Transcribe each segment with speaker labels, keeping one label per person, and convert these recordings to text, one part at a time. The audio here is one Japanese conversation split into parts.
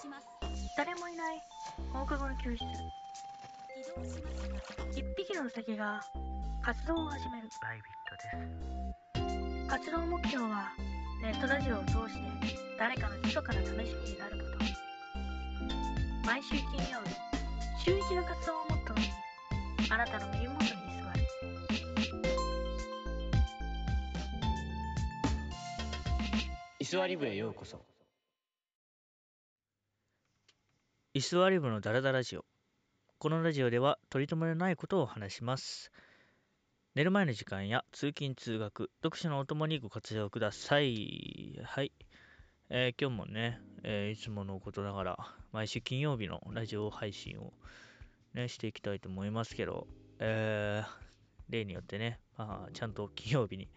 Speaker 1: します。
Speaker 2: 誰もいない。放課後の教室。
Speaker 1: 移動します
Speaker 2: 一匹のウサギが活動を始める。
Speaker 3: バイビットです。
Speaker 2: 活動目標はネットラジオを通して誰かの密かな試しになること。毎週金曜日週一の活動をモットーにあなたの耳元に居座る。
Speaker 3: イスワリブへようこそ。
Speaker 4: イスワリブのダラダラジオ。このラジオでは取り留めのないことを話します。寝る前の時間や通勤通学、読書のお供にご活用ください。はい。えー今日もね、えーいつものことながら、毎週金曜日のラジオ配信をね、していきたいと思いますけど、えー例によってね、まあ、ちゃんと金曜日に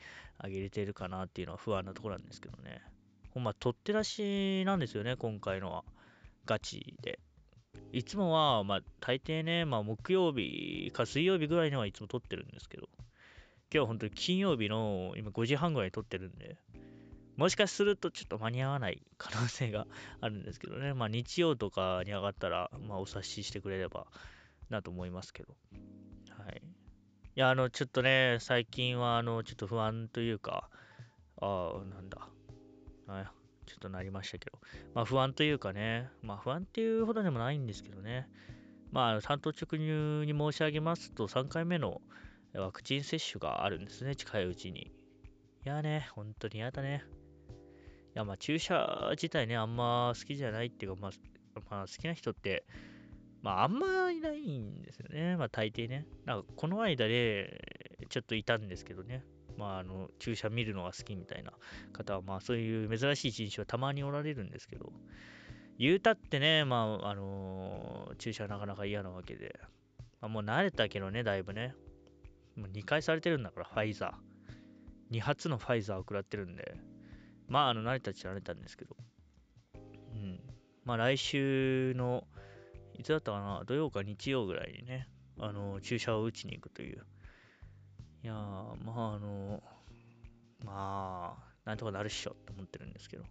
Speaker 4: 上げれてるかなっていうのは不安なところなんですけどね。ほんま、取って出しなんですよね、今回のは。ガチで。いつもは、まあ、大抵ね、まあ、木曜日か水曜日ぐらいにはいつも撮ってるんですけど、今日は本当に金曜日の今5時半ぐらいに撮ってるんで、もしかするとちょっと間に合わない可能性があるんですけどね、まあ、日曜とかに上がったら、まあ、お察ししてくれればなと思いますけど、はい。いや、あの、ちょっとね、最近は、あの、ちょっと不安というか、ああ、なんだ、あちょっとなりましたけど、まあ不安というかね、まあ不安っていうほどでもないんですけどね、まあ担当直入に申し上げますと、3回目のワクチン接種があるんですね、近いうちに。いやね、本当に嫌だね。いや、まあ注射自体ね、あんま好きじゃないっていうか、まあ、まあ好きな人って、まああんまいないんですよね、まあ大抵ね。なんかこの間で、ちょっといたんですけどね、まああの、注射見るのが好きみたいな方は、まあそういう珍しい人種はたまにおられるんですけど、言うたってね、まあ、あのー注射なかなか嫌なわけで、まあ、もう慣れたけどね、だいぶね。もう2回されてるんだから、ファイザー。2発のファイザーを食らってるんで、まあ、あの、慣れたっちゃ慣れたんですけど、うん。まあ来週の、いつだったかな、土曜か日曜ぐらいにね、あの、注射を打ちに行くという。いやー、まああの、まあ、なんとかなるっしょと思ってるんですけど。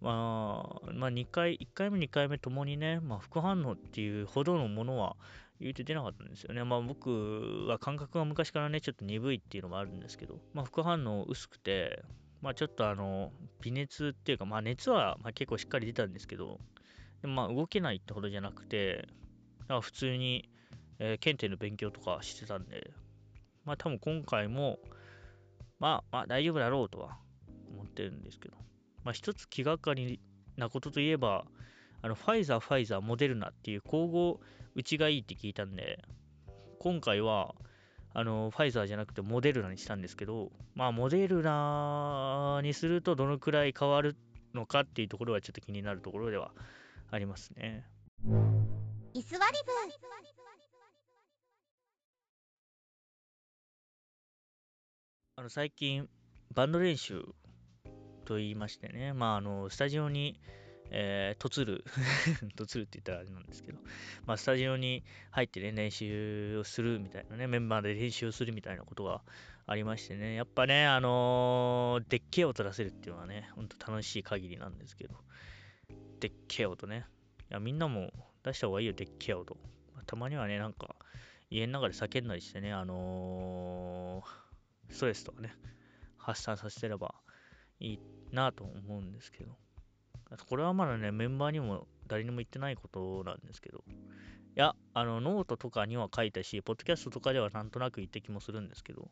Speaker 4: まあ、まあ、2回、1回目、2回目ともにね、まあ、副反応っていうほどのものは言うて出なかったんですよね。まあ、僕は感覚が昔からね、ちょっと鈍いっていうのもあるんですけど、まあ、副反応薄くて、まあ、ちょっとあの、微熱っていうか、まあ、熱はまあ結構しっかり出たんですけど、でまあ、動けないってほどじゃなくて、だから普通に、えー検定の勉強とかしてたんで、まあ、多分今回も、まあ、まあ、大丈夫だろうとは思ってるんですけど、まあ、一つ気がかりなことといえば、あの、ファイザー、ファイザー、モデルナっていう交互打ちがいいって聞いたんで、今回は、あの、ファイザーじゃなくてモデルナにしたんですけど、まあ、モデルナにするとどのくらい変わるのかっていうところはちょっと気になるところではありますね。
Speaker 1: イスワリ
Speaker 4: あの、最近、バンド練習と言いましてね、まあ、あの、スタジオに、えー、とつる、とつるって言ったらあれなんですけど、まあ、スタジオに入ってね、練習をするみたいなね、メンバーで練習をするみたいなことがありましてね、やっぱね、あのーでっけえ音出せるっていうのはね、ほんと楽しい限りなんですけど、でっけえ音ね。いや、みんなも出した方がいいよ、でっけえ音。まあたまにはね、なんか、家の中で叫んだりしてね、あのーストレスとかね、発散させてればいいなと思うんですけど。これはまだね、メンバーにも誰にも言ってないことなんですけど。いや、あの、ノートとかには書いたし、ポッドキャストとかではなんとなく言った気もするんですけど、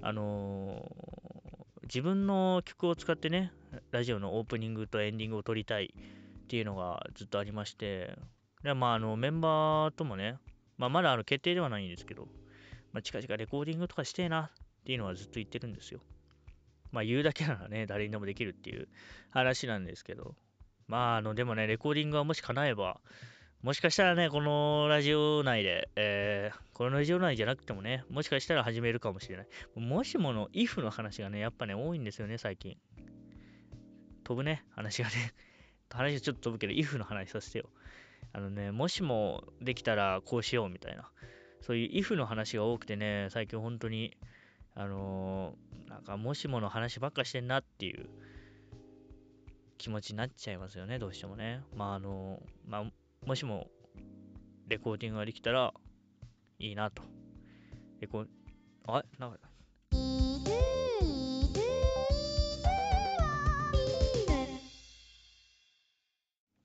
Speaker 4: あのー自分の曲を使ってね、ラジオのオープニングとエンディングを録りたいっていうのがずっとありまして、でまあ、あの、メンバーともね、まあ、まだあの決定ではないんですけど、まあ、近々レコーディングとかしてえなっていうのはずっと言ってるんですよ。まあ言うだけならね、誰にでもできるっていう話なんですけど。まああの、でもね、レコーディングはもし叶えば、もしかしたらね、このラジオ内で、えー、このラジオ内じゃなくてもね、もしかしたら始めるかもしれない。もしもの if の話がね、やっぱね、多いんですよね、最近。飛ぶね、話がね。話ちょっと飛ぶけど、if の話させてよ。あのね、もしもできたらこうしようみたいな。そういう if の話が多くてね、最近本当に、あのーなんかもしもの話ばっかしてんなっていう気持ちになっちゃいますよね、どうしてもね。まあ、あの、まあ、もしも、レコーディングができたらいいなと。レコあなんか、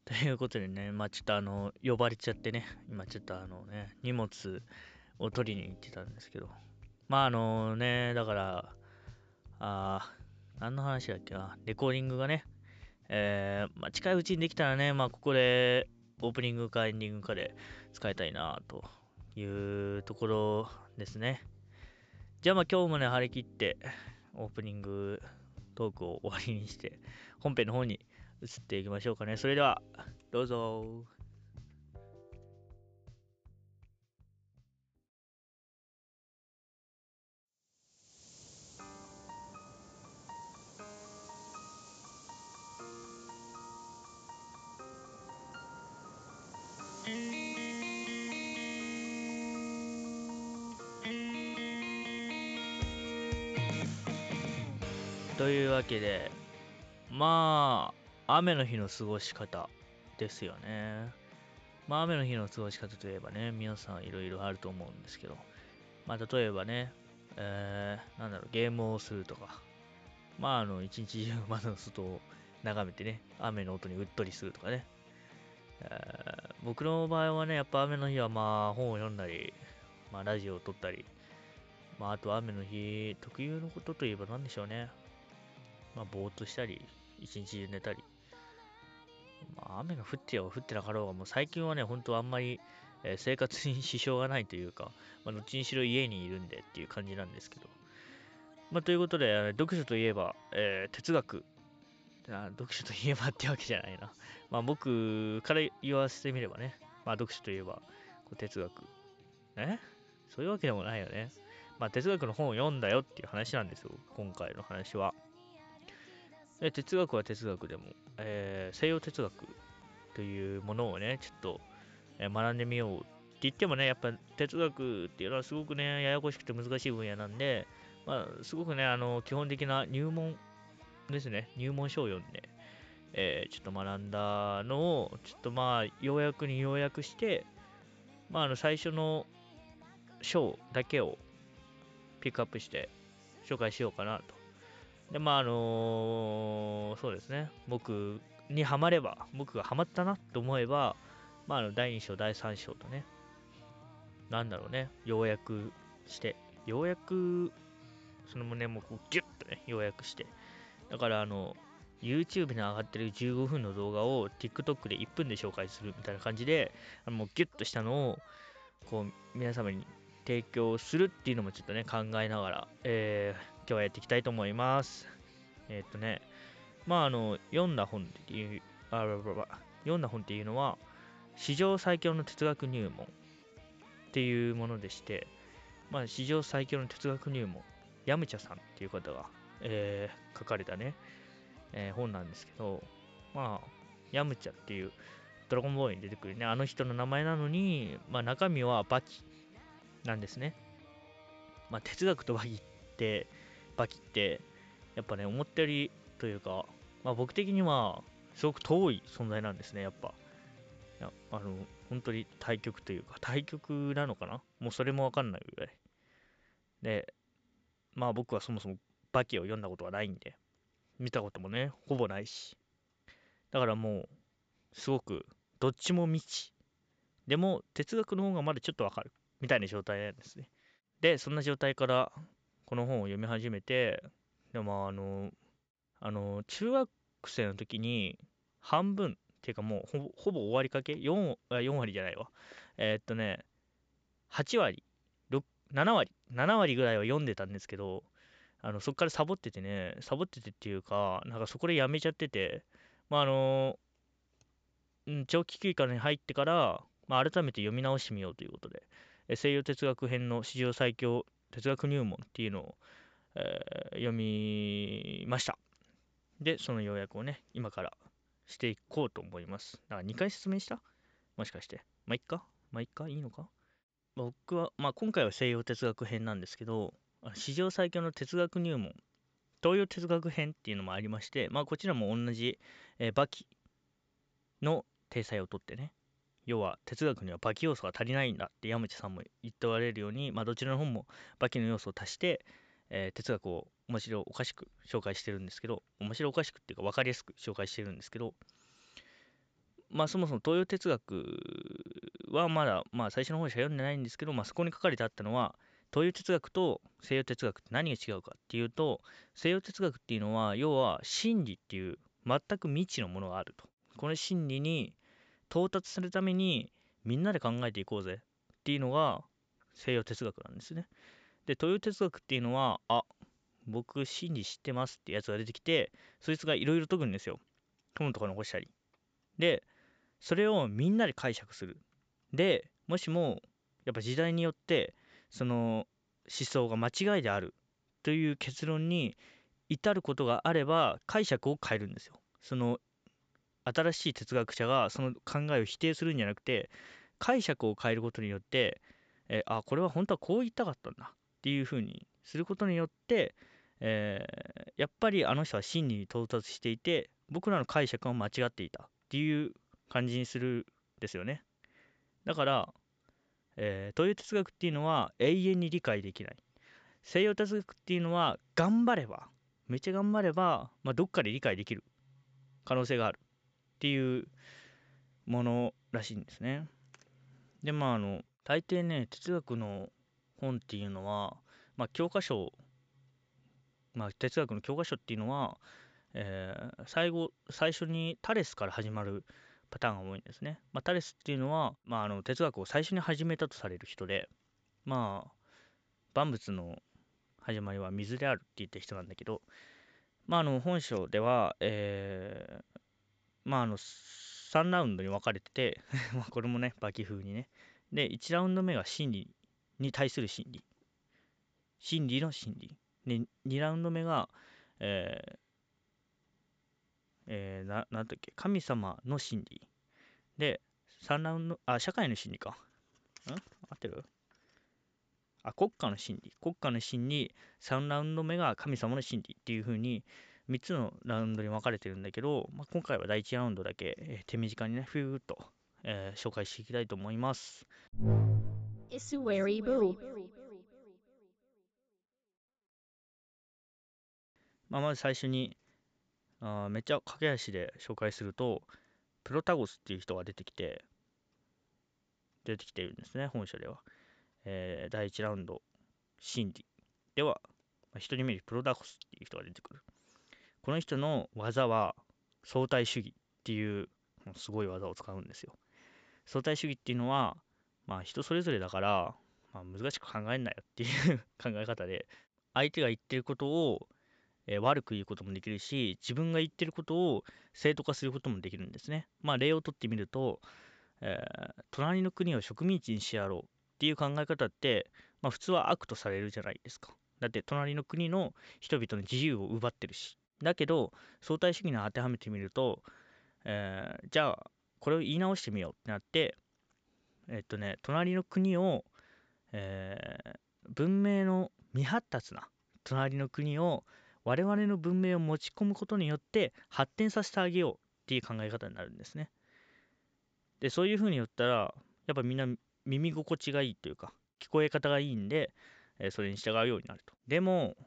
Speaker 4: ということでね、まあちょっとあの、呼ばれちゃってね、今ちょっとあのね、荷物を取りに行ってたんですけど、まああのね、だから、あ、何の話だっけな、レコーディングがね、えー、まあ近いうちにできたらね、まあここでオープニングかエンディングかで使いたいなというところですね。じゃあまあ今日もね、張り切ってオープニングトークを終わりにして、本編の方に移っていきましょうかね。それでは、どうぞ。というわけで、まあ、雨の日の過ごし方ですよね。まあ、雨の日の過ごし方といえばね、皆さんいろいろあると思うんですけど、まあ、例えばね、えー、なんだろう、ゲームをするとか、まあ、あの、一日中窓の外を眺めてね、雨の音にうっとりするとかね。えー僕の場合はね、やっぱ雨の日はまあ、本を読んだり、まあ、ラジオを撮ったり、まあ、あと雨の日特有のことといえば何でしょうね。まあ、ぼーっとしたり、一日中寝たり。まあ、雨が降ってよ降ってなかろうが、もう最近はね、本当あんまり、えー生活に支障がないというか、まあ、どっちにしろ家にいるんでっていう感じなんですけど。まあ、ということで、読書といえば、えー哲学。あ読書といえばってわけじゃないな。まあ、僕から言わせてみればね、まあ、読書といえば、こう哲学。え？そういうわけでもないよね。まあ、哲学の本を読んだよっていう話なんですよ、今回の話は。で哲学は哲学でも、えー西洋哲学というものをね、ちょっと、え学んでみようって言ってもね、やっぱ哲学っていうのはすごくね、ややこしくて難しい分野なんで、まあ、すごくね、あの、基本的な入門ですね、入門書を読んで、えーちょっと学んだのを、ちょっとまあ、要約に要約して、まあ、あの、最初の章だけをピックアップして紹介しようかなと。で、まあ、あのそうですね、僕にハマれば、僕がハマったなと思えば、まあ、あの第2章、第3章とね、なんだろうね、要約して、要約、そのね、もうギュッとね、要約して、だから、あの、YouTube に上がってる15分の動画を TikTok で1分で紹介するみたいな感じで、あのもうギュッとしたのを、こう、皆様に提供するっていうのもちょっとね、考えながら、えー今日はやっていきたいと思います。えーっとね、まあ、あの、読んだ本っていう、あららら読んだ本っていうのは、史上最強の哲学入門っていうものでして、まあ、史上最強の哲学入門、ヤムチャさんっていう方が、えー書かれたね、えー本なんですけど、まあ、ヤムチャっていう、ドラゴンボールに出てくるね、あの人の名前なのに、まあ、中身はバキなんですね。まあ、哲学とバキって、バキって、やっぱね、思ったよりというか、まあ、僕的には、すごく遠い存在なんですね、やっぱ。いやあの、本当に対極というか、対極なのかな？もうそれもわかんないぐらい。で、まあ僕はそもそもバキを読んだことはないんで、見たこともね、ほぼないし。だからもう、すごく、どっちも未知。でも、哲学の方がまだちょっとわかる。みたいな状態なんですね。で、そんな状態から、この本を読み始めて、でもあの、あの、中学生の時に、半分、っていうかもうほぼ、ほぼ終わりかけ ?4、4割じゃないわ。えーっとね、8割、7割、7割ぐらいは読んでたんですけど、あの、そこからサボっててね、サボっててっていうか、なんかそこでやめちゃってて、まああの、うん、長期休暇に入ってから、まあ、改めて読み直してみようということで、え西洋哲学編の史上最強哲学入門っていうのを、えー読みました。で、その要約をね、今からしていこうと思います。だから2回説明した？もしかして。まあ、いっかまあ、いっかいいのか？僕は、まあ、今回は西洋哲学編なんですけど、史上最強の哲学入門東洋哲学編っていうのもありまして、まあ、こちらも同じ、えー、バキの体裁をとってね要は哲学にはバキ要素が足りないんだって山内さんも言っておられるように、まあ、どちらの本もバキの要素を足して、えー哲学を面白おかしく紹介してるんですけど面白おかしくっていうか分かりやすく紹介してるんですけどまあそもそも東洋哲学はまだまあ最初の方しか読んでないんですけど、まあ、そこに書かれてあったのは東洋哲学と西洋哲学って何が違うかっていうと西洋哲学っていうのは要は真理っていう全く未知のものがあると。この真理に到達するためにみんなで考えていこうぜっていうのが西洋哲学なんですね。で東洋哲学っていうのはあ僕真理知ってますってやつが出てきてそいつがいろいろ解くんですよ。本とか残したり。でそれをみんなで解釈する。でもしもやっぱ時代によってその思想が間違いであるという結論に至ることがあれば解釈を変えるんですよ。その新しい哲学者がその考えを否定するんじゃなくて解釈を変えることによって、えあこれは本当はこう言いたかったんだっていうふうにすることによって、えーやっぱりあの人は真理に到達していて僕らの解釈は間違っていたっていう感じにするんですよね。だから、えー東洋哲学っていうのは永遠に理解できない。西洋哲学っていうのは頑張ればめっちゃ頑張れば、まあ、どっかで理解できる。可能性がある。っていうものらしいんですね。でまああの大抵ね哲学の本っていうのはまあ教科書まあ哲学の教科書っていうのは、えー最後最初にタレスから始まるパターンが多いんですね、まあ、タレスっていうのは、まあ、あの哲学を最初に始めたとされる人でまあ万物の始まりは水であるって言った人なんだけどまああの本書では、えーまああの3ラウンドに分かれてて まあこれもねバキ風にね。で1ラウンド目が真理に対する真理。真理の真理。で2ラウンド目がえーえーななんだっけ神様の真理。で3ラウンドあ社会の真理か。ん？合ってる？あ国家の真理。国家の真理3ラウンド目が神様の真理っていう風に3つのラウンドに分かれてるんだけど、まあ、今回は第1ラウンドだけ、えー手短にねふーっと、えー紹介していきたいと思います.まあ、まず最初にあめっちゃ駆け足で紹介するとプロタゴスっていう人が出てきて出てきてるんですね本書では、えー第1ラウンド真理では、まあ、1人目にプロタゴスっていう人が出てくる。この人の技は相対主義っていうもうすごい技を使うんですよ。相対主義っていうのはまあ人それぞれだから、まあ、難しく考えんなよっていう 考え方で相手が言ってることをえー悪く言うこともできるし自分が言ってることを正当化することもできるんですね。まあ例をとってみると、えー隣の国を植民地にしやろうっていう考え方って、まあ、普通は悪とされるじゃないですか。だって隣の国の人々の自由を奪ってるし。だけど相対主義に当てはめてみると、えーじゃあこれを言い直してみようってなってえっとね隣の国を、えー文明の未発達な隣の国を我々の文明を持ち込むことによって発展させてあげようっていう考え方になるんですね。でそういうふうに言ったらやっぱみんな耳心地がいいというか聞こえ方がいいんで、それに従うようになると。でも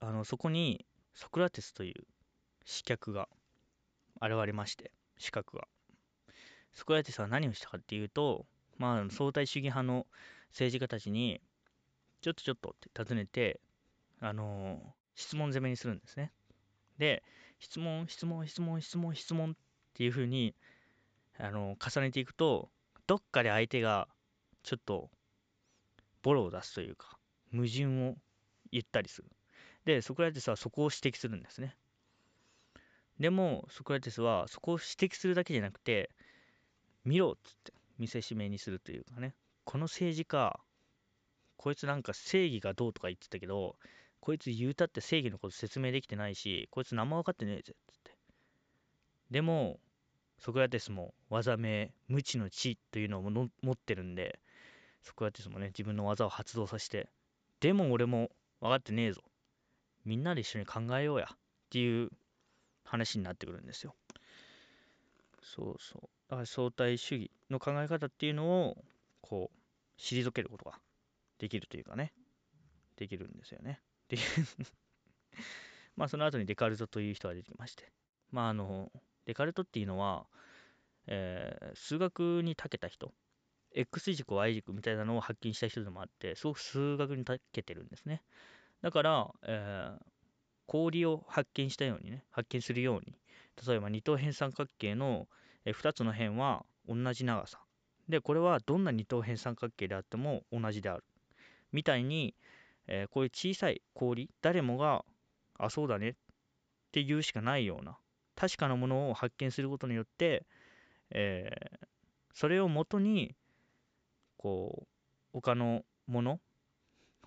Speaker 4: あのそこにソクラテスという刺客が現れまして資格が。ソクラテスは何をしたかっていうとまあ相対主義派の政治家たちにちょっとちょっとって尋ねてあの質問攻めにするんですね。で、質問、質問、質問、質問、質問っていう風に、あの重ねていくと、どっかで相手がちょっとボロを出すというか、矛盾を言ったりする。で、ソクラテスはそこを指摘するんですね。でも、ソクラテスはそこを指摘するだけじゃなくて、見ろっつって見せしめにするというかね、この政治家、こいつなんか正義がどうとか言ってたけど、こいつ言うたって正義のこと説明できてないし、こいつ何も分かってねえぜっつって。でも、ソクラテスも技名、無知の知というのをの持ってるんで、ソクラテスもね、自分の技を発動させて、でも俺も分かってねえぞ。みんなで一緒に考えようやっていう話になってくるんですよ。そうそう。だから相対主義の考え方っていうのをこう退けることができるというかねできるんですよね。で まあその後にデカルトという人が出てきまして。まああのデカルトっていうのは、えー数学に長けた人。X 軸 Y 軸みたいなのを発見した人でもあってすごく数学に長けてるんですね。だから、えー氷を発見したようにね発見するように。例えば二等辺三角形の2つの辺は同じ長さ。でこれはどんな二等辺三角形であっても同じである。みたいに、えーこういう小さい氷誰もがあそうだねって言うしかないような確かなものを発見することによって、えーそれをもとにこう他のもの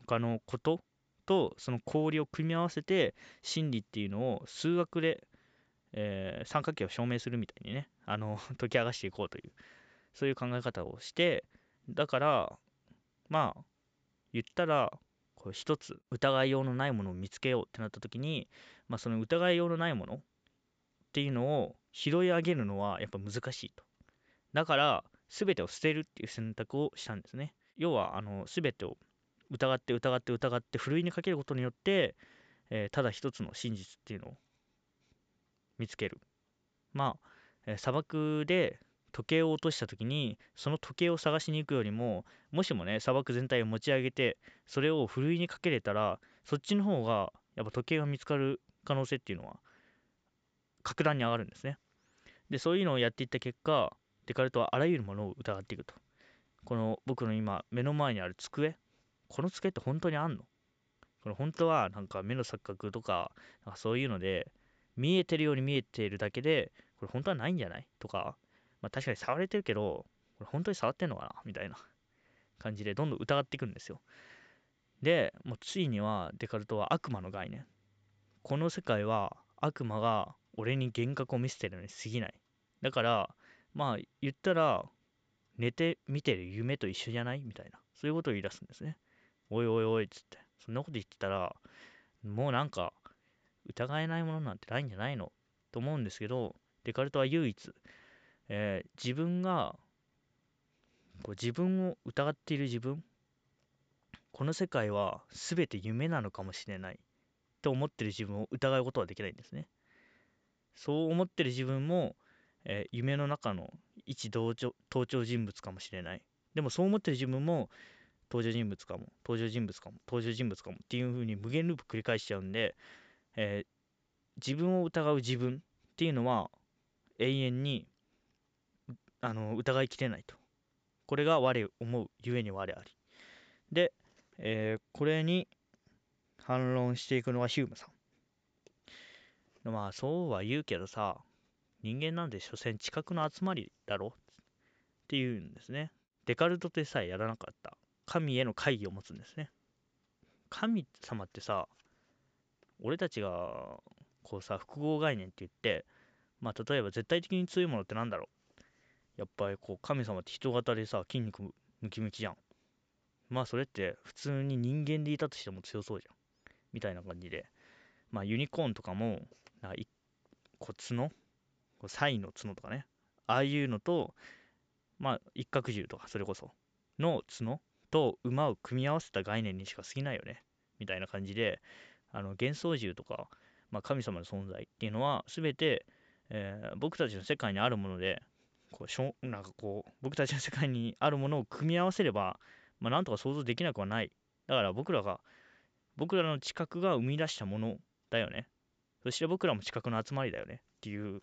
Speaker 4: 他のこととその氷を組み合わせて真理っていうのを数学で、えー三角形を証明するみたいにねあの 解き明かしていこうというそういう考え方をしてだからまあ言ったらこう一つ疑いようのないものを見つけようってなった時に、まあ、その疑いようのないものっていうのを拾い上げるのはやっぱ難しいと。だから全てを捨てるっていう選択をしたんですね。要はあの全てを疑って疑って疑ってふるいにかけることによって、えーただ一つの真実っていうのを見つける。まあ、えー砂漠で時計を落とした時にその時計を探しに行くよりももしもね砂漠全体を持ち上げてそれをふるいにかけれたらそっちの方がやっぱ時計が見つかる可能性っていうのは格段に上がるんですね。でそういうのをやっていった結果デカルトはあらゆるものを疑っていくと。この僕の今目の前にある机この机って本当にあんの？これ本当はなんか目の錯覚とかなんかそういうので見えてるように見えているだけでこれ本当はないんじゃない？とか、まあ、確かに触れてるけどこれ本当に触ってんのかな？みたいな感じでどんどん疑っていくんですよ。でもうついにはデカルトは悪魔の概念。この世界は悪魔が俺に幻覚を見せてるのに過ぎない。だからまあ言ったら寝て見てる夢と一緒じゃない？みたいな。そういうことを言い出すんですね。おいおいおいっつって。そんなこと言ってたらもうなんか疑えないものなんてないんじゃないの？と思うんですけどデカルトは唯一、えー自分がこう自分を疑っている自分この世界は全て夢なのかもしれないと思ってる自分を疑うことはできないんですね。そう思ってる自分も、えー夢の中の一同調登場人物かもしれない。でもそう思ってる自分も登場人物かも登場人物かも登場人物かもっていう風に無限ループ繰り返しちゃうんで、えー自分を疑う自分っていうのは永遠にあの疑いきれないと。これが我思うゆえに我あり。で、えーこれに反論していくのはヒュームさん。まあそうは言うけどさ人間なんて所詮知覚の集まりだろ？っていうんですね。デカルトでさえやらなかった。神への会議を持つんですね。神様ってさ俺たちがこうさ複合概念って言ってまあ例えば絶対的に強いものってなんだろう？やっぱりこう神様って人型でさ筋肉ムキムキじゃん。まあそれって普通に人間でいたとしても強そうじゃん。みたいな感じで。まあユニコーンとかもなんかいこう角こうサイの角とかね。ああいうのとまあ一角獣とかそれこそ。の角と馬を組み合わせた概念にしか過ぎないよね。みたいな感じで。あの幻想獣とか、まあ、神様の存在っていうのは全て、えー僕たちの世界にあるものでこうしょなんかこう僕たちの世界にあるものを組み合わせれば、まあ、なんとか想像できなくはない。だから僕らが僕らの知覚が生み出したものだよね。そして僕らも知覚の集まりだよねっていう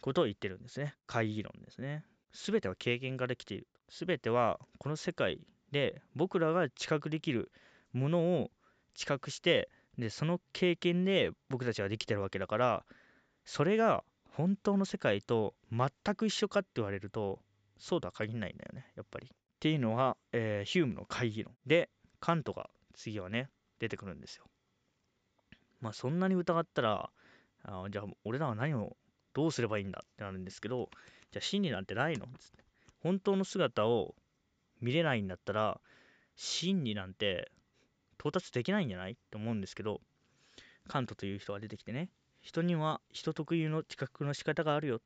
Speaker 4: ことを言ってるんですね。会議論ですね。全ては経験ができている。全てはこの世界で僕らが知覚できるものを知覚してでその経験で僕たちはできてるわけだからそれが本当の世界と全く一緒かって言われるとそうとは限らないんだよねやっぱり。っていうのは、えーヒュームの会議論。でカントが次はね出てくるんですよ。まあそんなに疑ったらあじゃあ俺らは何をどうすればいいんだってなるんですけどじゃあ真理なんてないの？つって。本当の姿を見れないんだったら真理なんて到達できないんじゃない？って思うんですけどカントという人が出てきてね。人には人特有の知覚の仕方があるよ。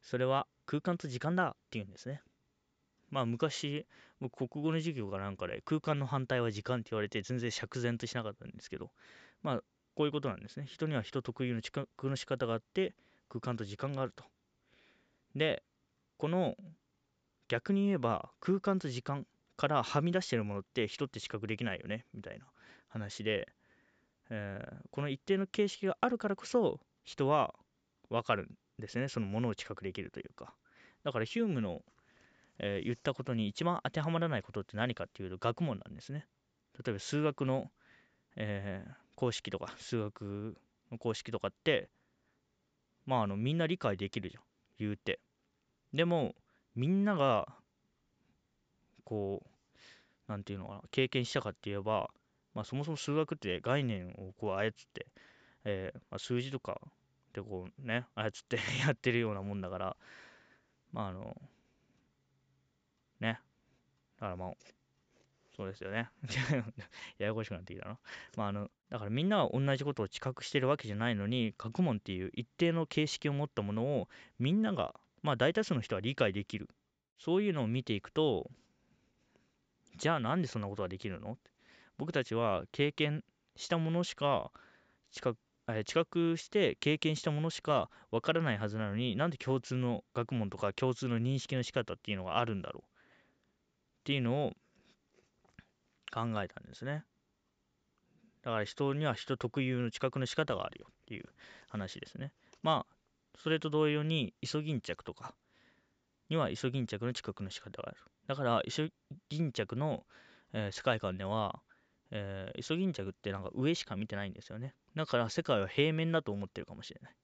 Speaker 4: それは空間と時間だ。って言うんですね。まあ昔僕国語の授業かなんかで空間の反対は時間って言われて全然釈然としなかったんですけど。まあこういうことなんですね。人には人特有の知覚の仕方があって空間と時間があると。でこの逆に言えば空間と時間からはみ出してるものって人って知覚できないよね。みたいな話で、えーこの一定の形式があるからこそ人は分かるんですね。そのものを知覚できるというか。だからヒュームの、えー言ったことに一番当てはまらないことって何かっていうと学問なんですね。例えば数学の、えー公式とか数学の公式とかってまああのみんな理解できるじゃん。言うて。でもみんながこうなんていうのかな経験したかって言えば、まあ、そもそも数学って概念をこう操って、えーまあ、数字とかでこうね操って やってるようなもんだからまああのね。だからまあそうですよね。ややこしくなってきたな。まああのだからみんなは同じことを知覚してるわけじゃないのに学問っていう一定の形式を持ったものをみんながまあ大多数の人は理解できる。そういうのを見ていくとじゃあなんでそんなことができるの？って僕たちは経験したものしか知覚え知覚して経験したものしかわからないはずなのになんで共通の学問とか共通の認識の仕方っていうのがあるんだろう？っていうのを考えたんですね。だから人には人特有の知覚の仕方があるよっていう話ですね。まあそれと同様にイソギンチャクとかにはイソギンチャクの知覚の仕方がある。だからイソギンチャクの、えー世界観では、えーイソギンチャクってなんか上しか見てないんですよね。だから世界は平面だと思ってるかもしれない。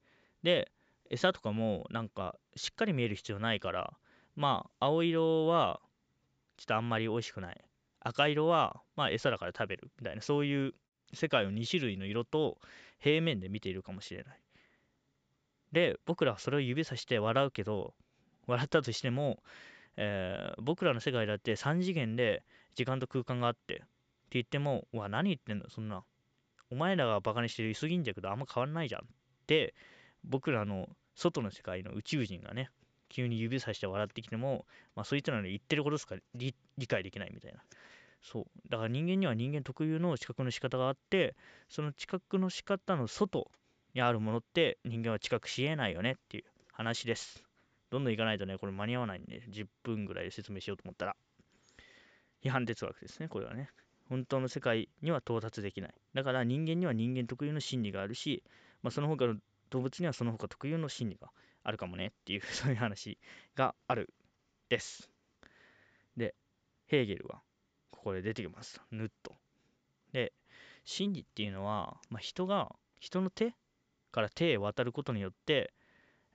Speaker 4: で餌とかもなんかしっかり見える必要ないからまあ青色はちょっとあんまり美味しくない。赤色はまあ餌だから食べるみたいなそういう世界を2種類の色と平面で見ているかもしれない。で僕らはそれを指さして笑うけど笑ったとしても、えー僕らの世界だって3次元で時間と空間があってってって言ってもうわ何言ってんのそんな。お前らがバカにしてるイソギンチャクとあんま変わんないじゃんって僕らの外の世界の宇宙人がね急に指さして笑ってきても、まあ、そいったの言ってることしか理理解できないみたいな。そう。だから人間には人間特有の知覚の仕方があってその知覚の仕方の外にあるものって人間は知覚しえないよねっていう話です。どんどんいかないとねこれ間に合わないんで10分ぐらいで説明しようと思ったら。批判哲学ですねこれはね。本当の世界には到達できない。だから人間には人間特有の心理があるし、まあ、その他の動物にはその他特有の心理があるかもねっていう そういう話があるです。でヘーゲルはここで出てきます。ぬっとで心理っていうのは、まあ、人が人の手から手へ渡ることによって、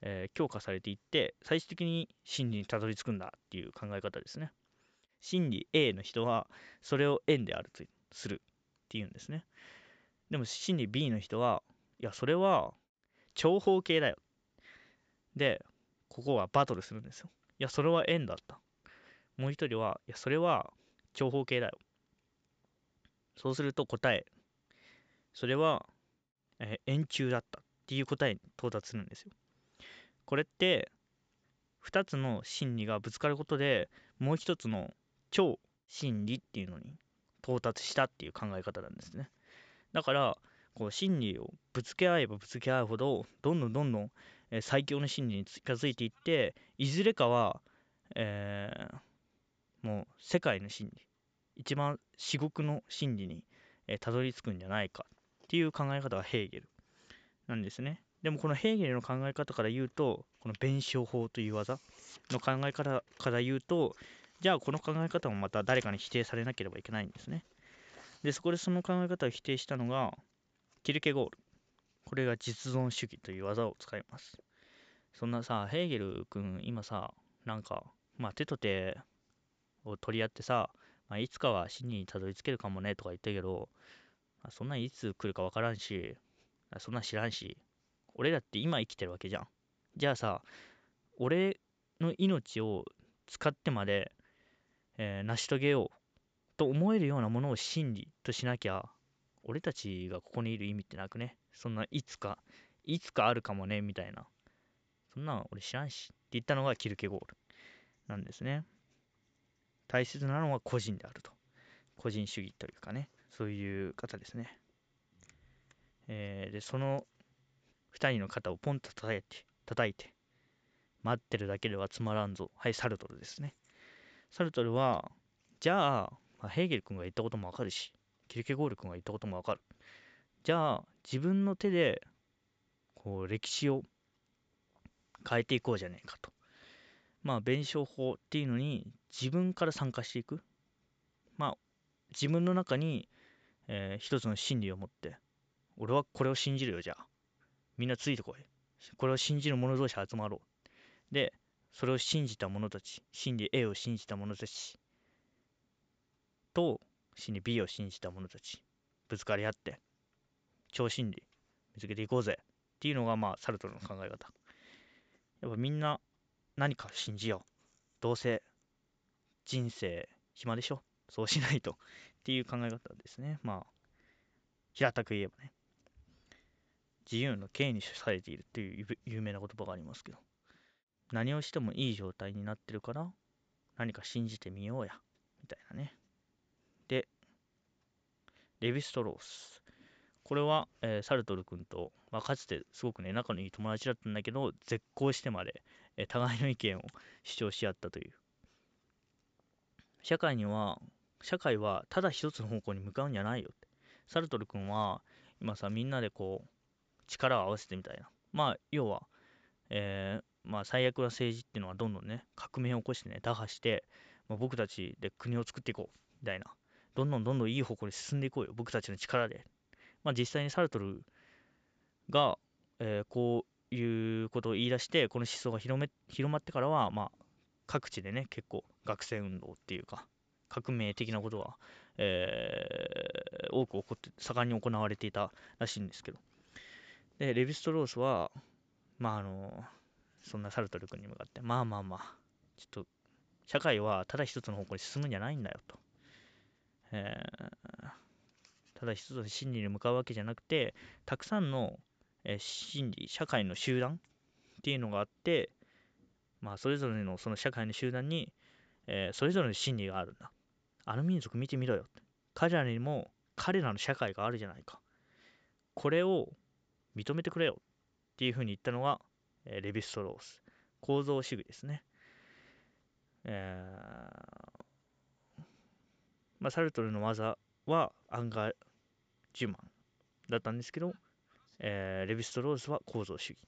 Speaker 4: えー強化されていって最終的に真理にたどり着くんだっていう考え方ですね。真理 A の人はそれを円であるとするっていうんですね。でも真理 B の人はいやそれは長方形だよ。でここはバトルするんですよ。いやそれは円だった。もう一人はいやそれは長方形だよ。そうすると答えそれは、えー円柱だったっていう答えに到達するんですよ。これって2つの真理がぶつかることでもう一つの超真理っていうのに到達したっていう考え方なんですね。だからこう真理をぶつけ合えばぶつけ合うほどどんどんどんどん、最強の真理に近づいていっていずれかは、えーもう世界の真理一番至極の真理に、えーたどり着くんじゃないかっていう考え方がヘーゲルなんですね。でもこのヘーゲルの考え方から言うとこの弁証法という技の考え方から言うとじゃあこの考え方もまた誰かに否定されなければいけないんですね。でそこでその考え方を否定したのがキルケゴール。これが実存主義という技を使います。そんなさヘーゲル君今さなんかまあ手と手を取り合ってさ、まあ、いつかは真理にたどり着けるかもねとか言ったけど、まあそんないつ来るかわからんしそんな知らんし俺だって今生きてるわけじゃん。じゃあさ俺の命を使ってまで、えー成し遂げようと思えるようなものを真理としなきゃ俺たちがここにいる意味ってなくね。そんないつか、いつかあるかもね、みたいな。そんなん俺知らんし。って言ったのがキルケゴールなんですね。大切なのは個人であると。個人主義というかね、そういう方ですね。えーで、その二人の肩をポンと叩いて、叩いて、待ってるだけではつまらんぞ。はい、サルトルですね。サルトルは、じゃあ、まあ、ヘーゲル君が言ったこともわかるし、キルケゴール君が言ったこともわかる。じゃあ、自分の手で、こう、歴史を変えていこうじゃねえかと。まあ、弁証法っていうのに、自分から参加していく。まあ、自分の中に、えー一つの真理を持って、俺はこれを信じるよ、じゃあ。みんなついてこい。これを信じる者同士集まろう。で、それを信じた者たち、真理 A を信じた者たちと、真理 B を信じた者たち、ぶつかり合って、超真理見つけていこうぜっていうのが、まあ、サルトルの考え方。やっぱみんな何か信じよう。どうせ人生暇でしょ。そうしないと。っていう考え方ですね。まあ、平たく言えばね。自由の刑に処されているっていう有名な言葉がありますけど。何をしてもいい状態になってるから、何か信じてみようや。みたいなね。で、レヴィストロース。これは、えーサルトル君と、まあ、かつてすごくね、仲のいい友達だったんだけど、絶交してまで、えー互いの意見を主張し合ったという。社会には、社会はただ一つの方向に向かうんじゃないよって。サルトル君は、今さ、みんなでこう、力を合わせてみたいな。まあ、要は、えーまあ、最悪な政治っていうのはどんどんね、革命を起こしてね、打破して、まあ、僕たちで国を作っていこう、みたいな。どんどんどんどんいい方向に進んでいこうよ、僕たちの力で。まあ、実際にサルトルが、えーこういうことを言い出して、この思想が広め広まってからは、まあ、各地でね、結構学生運動っていうか、革命的なことが、えー多く起こって、盛んに行われていたらしいんですけど。で、レヴィストロースは、まあ、あの、そんなサルトル君に向かって、まあまあまあ、ちょっと、社会はただ一つの方向に進むんじゃないんだよと。えーただ一つの真理に向かうわけじゃなくて、たくさんの、えー真理、社会の集団っていうのがあって、まあ、それぞれのその社会の集団に、えーそれぞれの真理があるんだ。あの民族見てみろよ。彼らにも彼らの社会があるじゃないか。これを認めてくれよっていうふうに言ったのが、えレヴィストロース。構造主義ですね。えーまあ、サルトルの技はアンガー10万だったんですけど、えーレヴィストロースは構造主義。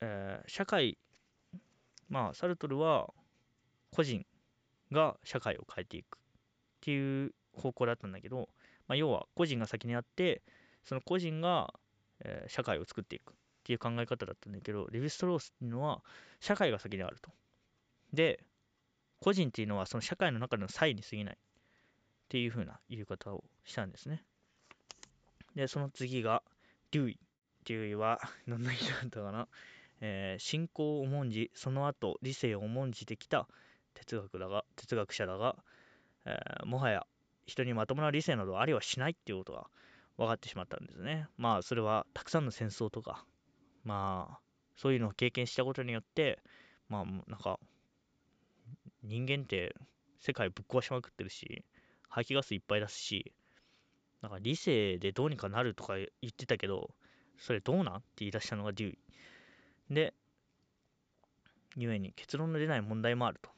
Speaker 4: えー社会、まあ、サルトルは個人が社会を変えていくっていう方向だったんだけど、まあ、要は個人が先にあって、その個人が、えー社会を作っていくっていう考え方だったんだけど、レヴィストロースっていうのは社会が先であると。で、個人っていうのはその社会の中での際に過ぎないっていう風な言い方をしたんですね。で、その次が、デュイ。デュイは、どんな人だったかな？えー信仰を重んじ、その後理性を重んじてきた哲学だが、哲学者だが、えーもはや人にまともな理性などありはしないっていうことが分かってしまったんですね。まあ、それはたくさんの戦争とか、まあ、そういうのを経験したことによって、まあ、なんか、人間って世界ぶっ壊しまくってるし、排気ガスいっぱい出すし、なんか理性でどうにかなるとか言ってたけど、それどうなんって言い出したのがデュイ。で、ゆえに結論の出ない問題もあると。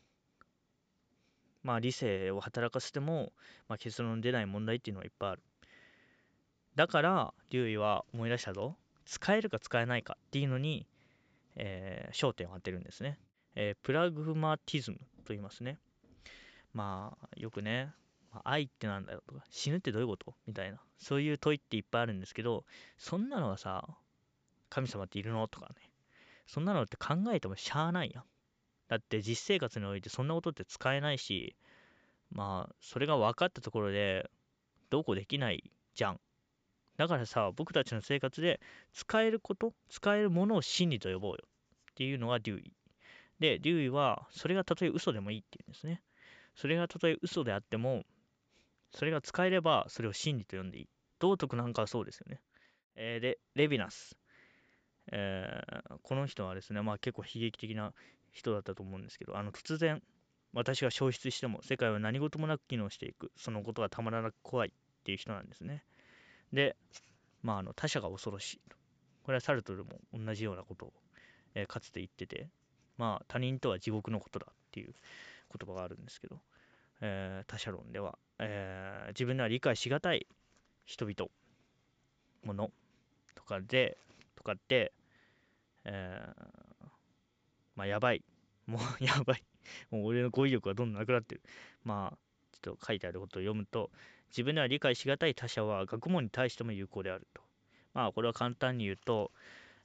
Speaker 4: まあ理性を働かせても、まあ、結論の出ない問題っていうのはいっぱいある。だから、デュイは思い出したぞ。使えるか使えないかっていうのに、えー焦点を当てるんですね。えープラグマティズムと言いますね。まあ、よくね、愛ってなんだよとか、死ぬってどういうことみたいな、そういう問いっていっぱいあるんですけど、そんなのはさ、神様っているのとかね、そんなのって考えてもしゃあないやん。だって実生活においてそんなことって使えないし、まあ、それが分かったところで、どうこうできないじゃん。だからさ、僕たちの生活で使えること、使えるものを真理と呼ぼうよっていうのがデューイ。で、デューイは、それがたとえ嘘でもいいっていうんですね。それがたとえ嘘であっても、それが使えればそれを真理と呼んでいい。道徳なんかはそうですよね、えーでレヴィナス、えーこの人はですねまあ結構悲劇的な人だったと思うんですけどあの突然私が消失しても世界は何事もなく機能していく。そのことがたまらなく怖いっていう人なんですね。でまああの他者が恐ろしいこれはサルトルも同じようなことを、えーかつて言っててまあ他人とは地獄のことだっていう言葉があるんですけど、えー他者論では、えー自分では理解しがたい人々ものとかでとかって、えーまあやばい。もうやばい。もう俺の語彙力がどんどんなくなってる。まあちょっと書いてあることを読むと自分では理解しがたい他者は学問に対しても有効であると。まあこれは簡単に言うと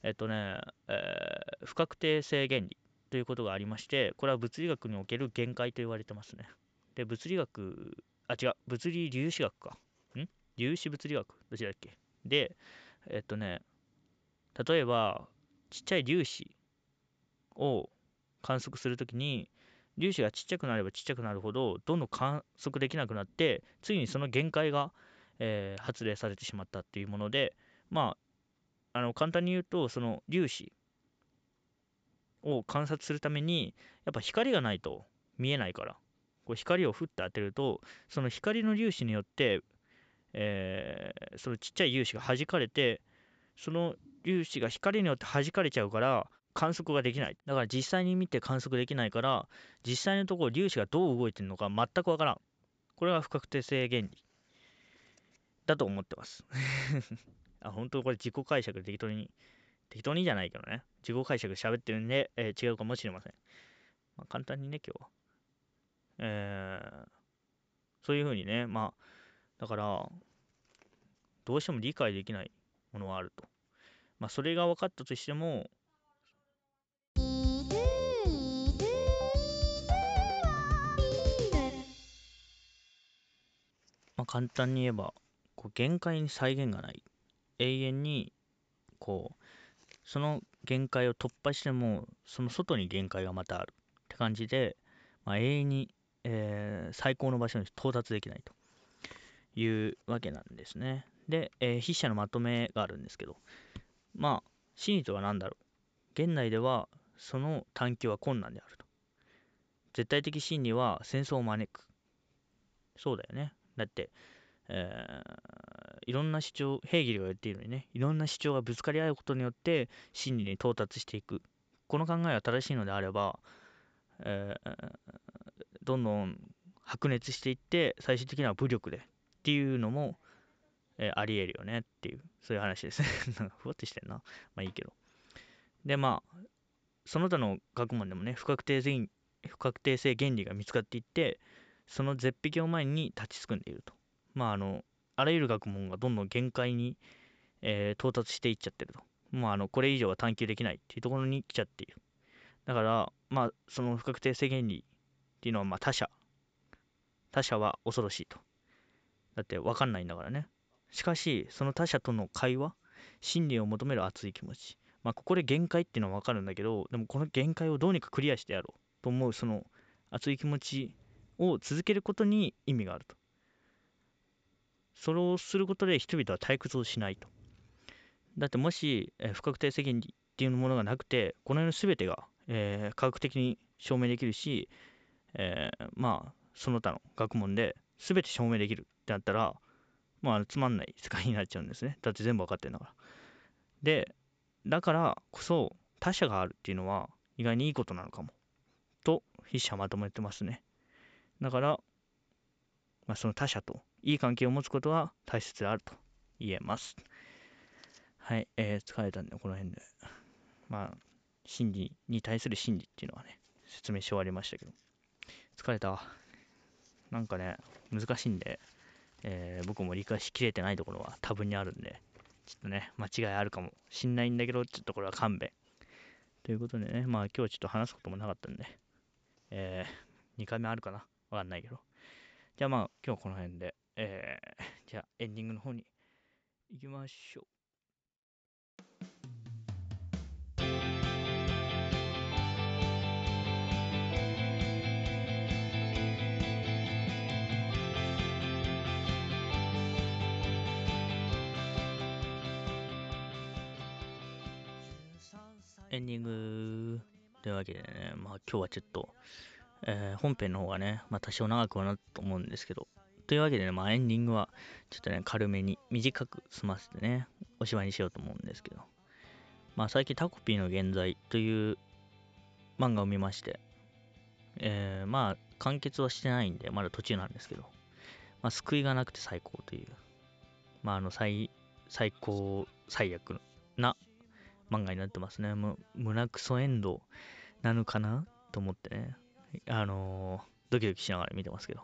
Speaker 4: えっとね、えー不確定性原理ということがありましてこれは物理学における限界と言われてますね。で物理学あ違う物理粒子学か。ん？粒子物理学？どちらだっけ？でえっとね例えばちっちゃい粒子を観測するときに粒子がちっちゃくなればちっちゃくなるほどどんどん観測できなくなってついにその限界が、えー発令されてしまったっていうものでまああの簡単に言うとその粒子を観察するためにやっぱ光がないと見えないからこう光をふって当てるとその光の粒子によって、えーそのちっちゃい粒子が弾かれてその粒子が光によって弾かれちゃうから観測ができない。だから実際に見て観測できないから実際のところ粒子がどう動いてるのか全くわからん。これが不確定性原理。だと思ってます。あ本当これ自己解釈で適当に適当にじゃないけどね。自己解釈で喋ってるんで、えー違うかもしれません、まあ、簡単にね今日は。えーそういうふうにねまあだからどうしても理解できないものはあると。まあそれが分かったとしても簡単に言えばこう限界に際限がない。永遠にこうその限界を突破してもその外に限界がまたある。って感じで、まあ、永遠に、えー最高の場所に到達できないと。いうわけなんですね。で、えー筆者のまとめがあるんですけどまあ真理とは何だろう。現代ではその探求は困難であると。絶対的真理は戦争を招く。そうだよね。だって、えーいろんな主張、ヘーゲルが言っているようにね、いろんな主張がぶつかり合うことによって真理に到達していく。この考えが正しいのであれば、えーどんどん白熱していって、最終的には武力でっていうのも、えーありえるよねっていう、そういう話ですね。なんかふわっとしてんな。まあいいけど。で、まあ、その他の学問でもね、不確定性不確定性原理が見つかっていって、その絶壁を前に立ちすくんでいると。まあ、あの、あらゆる学問がどんどん限界に、えー到達していっちゃってると。もうあの、これ以上は探求できないっていうところに来ちゃっている。だから、まあ、その不確定性原理っていうのは、まあ、他者。他者は恐ろしいと。だって分かんないんだからね。しかし、その他者との会話、真理を求める熱い気持ち。まあ、ここで限界っていうのは分かるんだけど、でもこの限界をどうにかクリアしてやろうと思う、その熱い気持ちを続けることに意味があると。それをすることで人々は退屈をしないと。だってもし、えー不確定責任っていうものがなくて、この世の全てが、えー科学的に証明できるし、えーまあ、その他の学問で全て証明できるってなったら、まあ、つまんない世界になっちゃうんですね。だって全部わかってるんだから。で、だからこそ他者があるっていうのは意外にいいことなのかも。と、筆者はまとめてますね。だから、まあ、その他者といい関係を持つことは大切であると言えます。はい、えー疲れたんで、この辺で。まあ、真理に対する真理っていうのはね、説明し終わりましたけど。疲れた。なんかね、難しいんで、えー僕も理解しきれてないところは多分にあるんで、ちょっとね、間違いあるかもしんないんだけど、ちょっとこれは勘弁。ということでね、まあ今日ちょっと話すこともなかったんで、えー2回目あるかなわかんないけど。じゃあまあ、今日この辺で、えー、じゃあエンディングの方に行きましょう。エンディングというわけでね、まあ今日はちょっと、えー本編の方がね、まあ多少長くはなると思うんですけど、というわけでね、まあエンディングはちょっとね、軽めに短く済ませてね、おしまいにしようと思うんですけど、まあ最近タコピーの現在という漫画を見まして、えーまあ完結はしてないんで、まだ途中なんですけど、まあ救いがなくて最高という、まああの最、最高、最悪な漫画になってますね。もう胸クソエンドなのかなと思ってね、あのードキドキしながら見てますけど。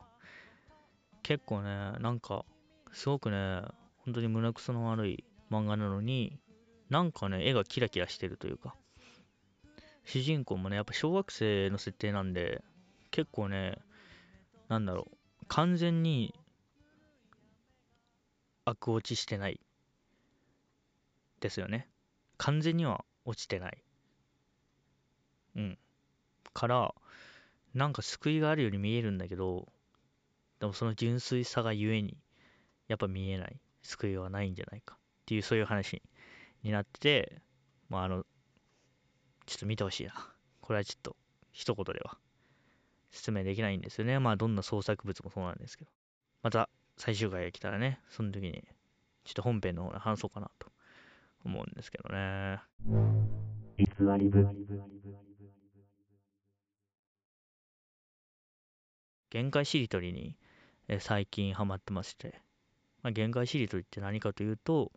Speaker 4: 結構ね、なんか、すごくね、本当に胸クソの悪い漫画なのに、なんかね、絵がキラキラしてるというか、主人公もね、やっぱ小学生の設定なんで、結構ね、なんだろう、完全に悪落ちしてないですよね。完全には落ちてない。うん。から、なんか救いがあるように見えるんだけど、でもその純粋さがゆえに、やっぱ見えない。救いはないんじゃないか。っていう、そういう話になってて、まあ、あの、ちょっと見てほしいな。これはちょっと、一言では説明できないんですよね。まあ、どんな創作物もそうなんですけど。また、最終回が来たらね、その時に、ちょっと本編の方で話そうかなと思うんですけどね。限界しりとりに、え最近ハマってまして、まあ、限界しりとりって何かというと、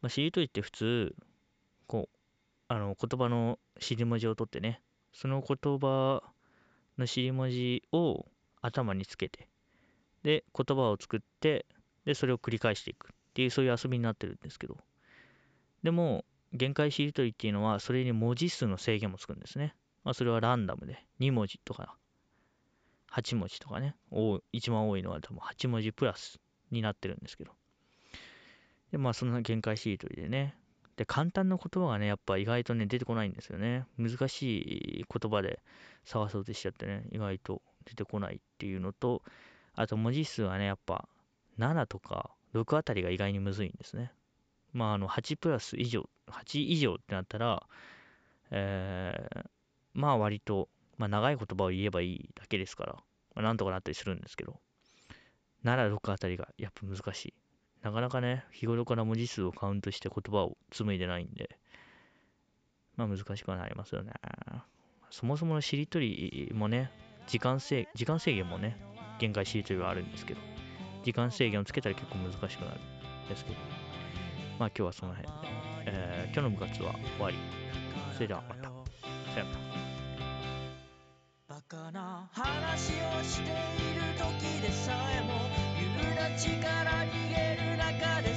Speaker 4: まあ、しりとりって普通、こう、あの、言葉の尻文字を取ってね、その言葉の尻文字を頭につけて、で、言葉を作って、で、それを繰り返していくっていう、そういう遊びになってるんですけど、でも、限界しりとりっていうのは、それに文字数の制限もつくんですね。まあ、それはランダムで、2文字とか、8文字とかね、多一番多いのは多分8文字プラスになってるんですけど。で、まあ、そんな限界しりとりでね。で、簡単な言葉がね、やっぱ意外とね、出てこないんですよね。難しい言葉で探そうとしちゃってね、意外と出てこないっていうのと、あと文字数はね、やっぱ7とか6あたりが意外にむずいんですね。まあ、あの、8プラス以上、8以上ってなったら、えー、まあ割と、まあ長い言葉を言えばいいだけですから、まあ、なんとかなったりするんですけど、7、6あたりがやっぱ難しい。なかなかね、日頃から文字数をカウントして言葉を紡いでないんで、まあ難しくはなりますよね。そもそものしりとりもね、時間制時間制限もね、限界しりとりはあるんですけど、時間制限をつけたら結構難しくなるんですけど、まあ今日はその辺で、えー今日の部活は終わり。それではまた。さよなら。
Speaker 5: かな話をしている時でさえも言うな力逃げる中で